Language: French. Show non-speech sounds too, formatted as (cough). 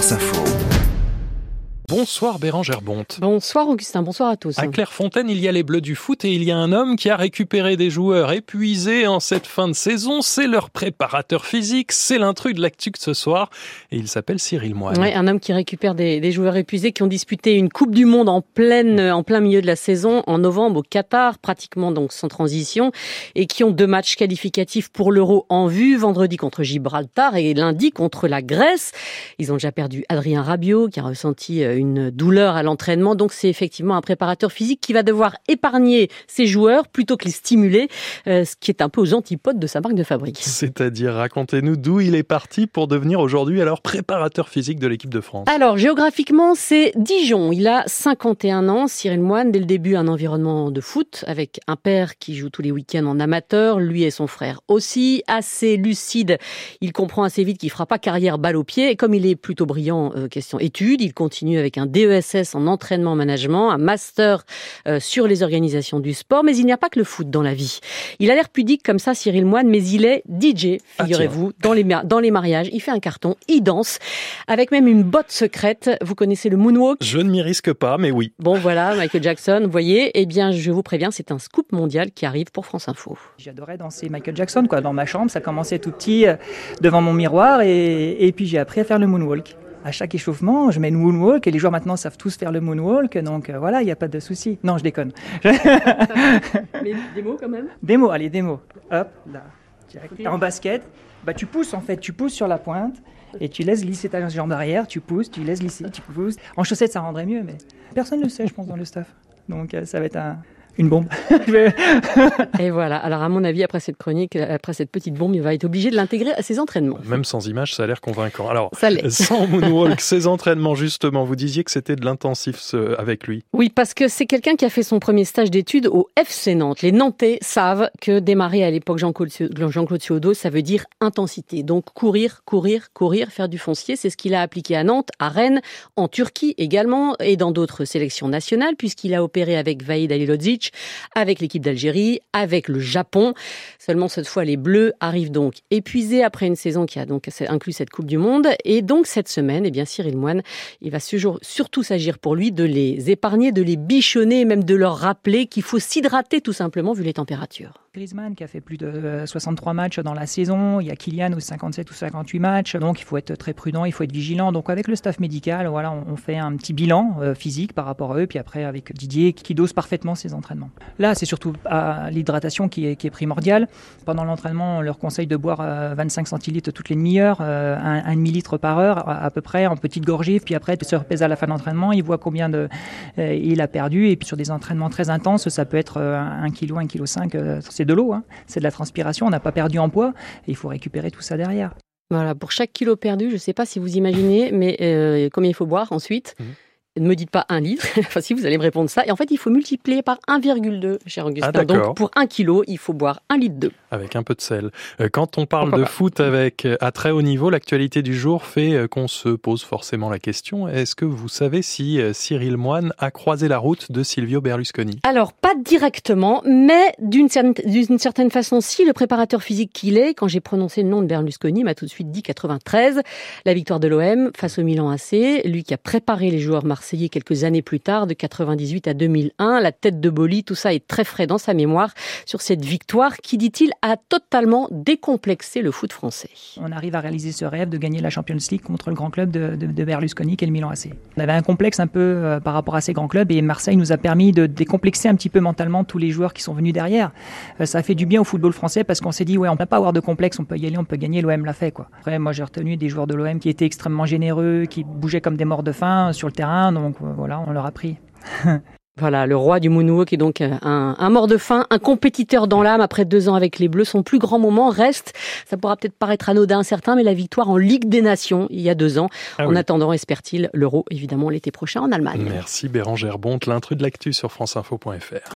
France Info. Bonsoir Bérangère Bonte. Bonsoir Augustin, bonsoir à tous. À Clairefontaine, il y a les Bleus du foot et il y a un homme qui a récupéré des joueurs épuisés en cette fin de saison. C'est leur préparateur physique, c'est l'intrus de l'actu de ce soir et il s'appelle Cyril Moine. Ouais, un homme qui récupère des, des, joueurs épuisés qui ont disputé une Coupe du Monde en, pleine, en plein milieu de la saison en novembre au Qatar, pratiquement donc sans transition, et qui ont deux matchs qualificatifs pour l'Euro en vue, vendredi contre Gibraltar et lundi contre la Grèce. Ils ont déjà perdu Adrien Rabiot qui a ressenti euh, une douleur à l'entraînement. Donc c'est effectivement un préparateur physique qui va devoir épargner ses joueurs plutôt que les stimuler, euh, ce qui est un peu aux antipodes de sa marque de fabrique. C'est-à-dire, racontez-nous d'où il est parti pour devenir aujourd'hui alors préparateur physique de l'équipe de France. Alors géographiquement, c'est Dijon. Il a 51 ans. Cyril Moine, dès le début, un environnement de foot avec un père qui joue tous les week-ends en amateur, lui et son frère aussi. Assez lucide, il comprend assez vite qu'il fera pas carrière balle au pied. Et comme il est plutôt brillant euh, question études, il continue avec un DESS en entraînement management, un master euh, sur les organisations du sport, mais il n'y a pas que le foot dans la vie. Il a l'air pudique comme ça, Cyril Moine, mais il est DJ, figurez-vous, ah, dans, les, dans les mariages. Il fait un carton, il danse, avec même une botte secrète. Vous connaissez le moonwalk? Je ne m'y risque pas, mais oui. Bon, voilà, Michael Jackson, vous voyez, eh bien, je vous préviens, c'est un scoop mondial qui arrive pour France Info. J'adorais danser Michael Jackson, quoi, dans ma chambre. Ça commençait tout petit, euh, devant mon miroir, et, et puis j'ai appris à faire le moonwalk à chaque échauffement, je mets une moonwalk et les joueurs maintenant savent tous faire le moonwalk, donc euh, voilà, il n'y a pas de souci. Non, je déconne. (laughs) Mais des mots quand même? Des mots, allez, des mots. Hop, là. Okay. En basket, bah, tu pousses en fait, tu pousses sur la pointe et tu laisses glisser ta jambe arrière, tu pousses, tu laisses glisser, tu pousses. En chaussettes, ça rendrait mieux, mais personne ne le sait, je pense, dans le staff. Donc euh, ça va être un, une bombe. (laughs) et voilà. Alors, à mon avis, après cette chronique, après cette petite bombe, il va être obligé de l'intégrer à ses entraînements. Même sans image, ça a l'air convaincant. Alors, ça (laughs) sans moonwalk, (laughs) ses entraînements, justement, vous disiez que c'était de l'intensif avec lui. Oui, parce que c'est quelqu'un qui a fait son premier stage d'études au FC Nantes. Les Nantais savent que démarrer à l'époque Jean-Claude Jean Ciodo, ça veut dire intensité. Donc, courir, courir, courir, faire du foncier, c'est ce qu'il a appliqué à Nantes, à Rennes, en Turquie également, et dans d'autres sélections nationales, puisqu'il a opéré avec Vaïd Alilodzic, avec l'équipe d'Algérie, avec le Japon. Seulement cette fois, les Bleus arrivent donc épuisés après une saison qui a donc inclus cette Coupe du Monde. Et donc cette semaine, eh bien Cyril Moine, il va surtout s'agir pour lui de les épargner, de les bichonner, même de leur rappeler qu'il faut s'hydrater tout simplement vu les températures. Griezmann qui a fait plus de 63 matchs dans la saison, il y a Kylian aux 57 ou 58 matchs, donc il faut être très prudent, il faut être vigilant. Donc avec le staff médical, voilà, on fait un petit bilan euh, physique par rapport à eux, puis après avec Didier qui dose parfaitement ses entraînements. Là, c'est surtout l'hydratation qui est, primordiale. Pendant l'entraînement, on leur conseille de boire 25 euh, centilitres toutes les demi-heures, euh, un, demi-litre par heure à, peu près, en petite gorgée, puis après se repèse à la fin de l'entraînement, il voit combien de, il a perdu, et puis sur des entraînements très intenses, ça peut être 1 kg, 1 kg 5 c'est de l'eau, hein. c'est de la transpiration, on n'a pas perdu en poids, et il faut récupérer tout ça derrière. Voilà, pour chaque kilo perdu, je ne sais pas si vous imaginez, mais euh, combien il faut boire ensuite mmh ne me dites pas un litre, (laughs) enfin si vous allez me répondre ça. Et en fait, il faut multiplier par 1,2, cher Augustin. Ah, Donc pour un kilo, il faut boire un litre d'eau. Avec un peu de sel. Euh, quand on parle Pourquoi de pas foot avec euh, à très haut niveau, l'actualité du jour fait euh, qu'on se pose forcément la question est-ce que vous savez si Cyril Moine a croisé la route de Silvio Berlusconi? Alors pas directement, mais d'une certaine, certaine façon, si le préparateur physique qu'il est, quand j'ai prononcé le nom de Berlusconi, m'a tout de suite dit 93, la victoire de l'OM face au Milan AC, lui qui a préparé les joueurs marseillais quelques années plus tard, de 98 à 2001. La tête de Boli, tout ça est très frais dans sa mémoire sur cette victoire qui, dit-il, a totalement décomplexé le foot français. On arrive à réaliser ce rêve de gagner la Champions League contre le grand club de, de, Berlusconi, qui est le Milan AC. On avait un complexe un peu euh, par rapport à ces grands clubs et Marseille nous a permis de décomplexer un petit peu mentalement tous les joueurs qui sont venus derrière. Euh, ça a fait du bien au football français parce qu'on s'est dit, ouais, on ne peut pas avoir de complexe, on peut y aller, on peut gagner, l'OM l'a fait. Quoi. Après, moi j'ai retenu des joueurs de l'OM qui étaient extrêmement généreux, qui bougeaient comme des morts de faim sur le terrain donc euh, voilà, on leur a pris. (laughs) Voilà, le roi du moonwalk est donc un, un, mort de faim, un compétiteur dans l'âme après deux ans avec les Bleus. Son plus grand moment reste, ça pourra peut-être paraître anodin certain, mais la victoire en Ligue des Nations il y a deux ans. Ah en attendant, espère-t-il l'Euro évidemment l'été prochain en Allemagne. Merci Bérangère Bonte, l'intrus de l'actu sur franceinfo.fr.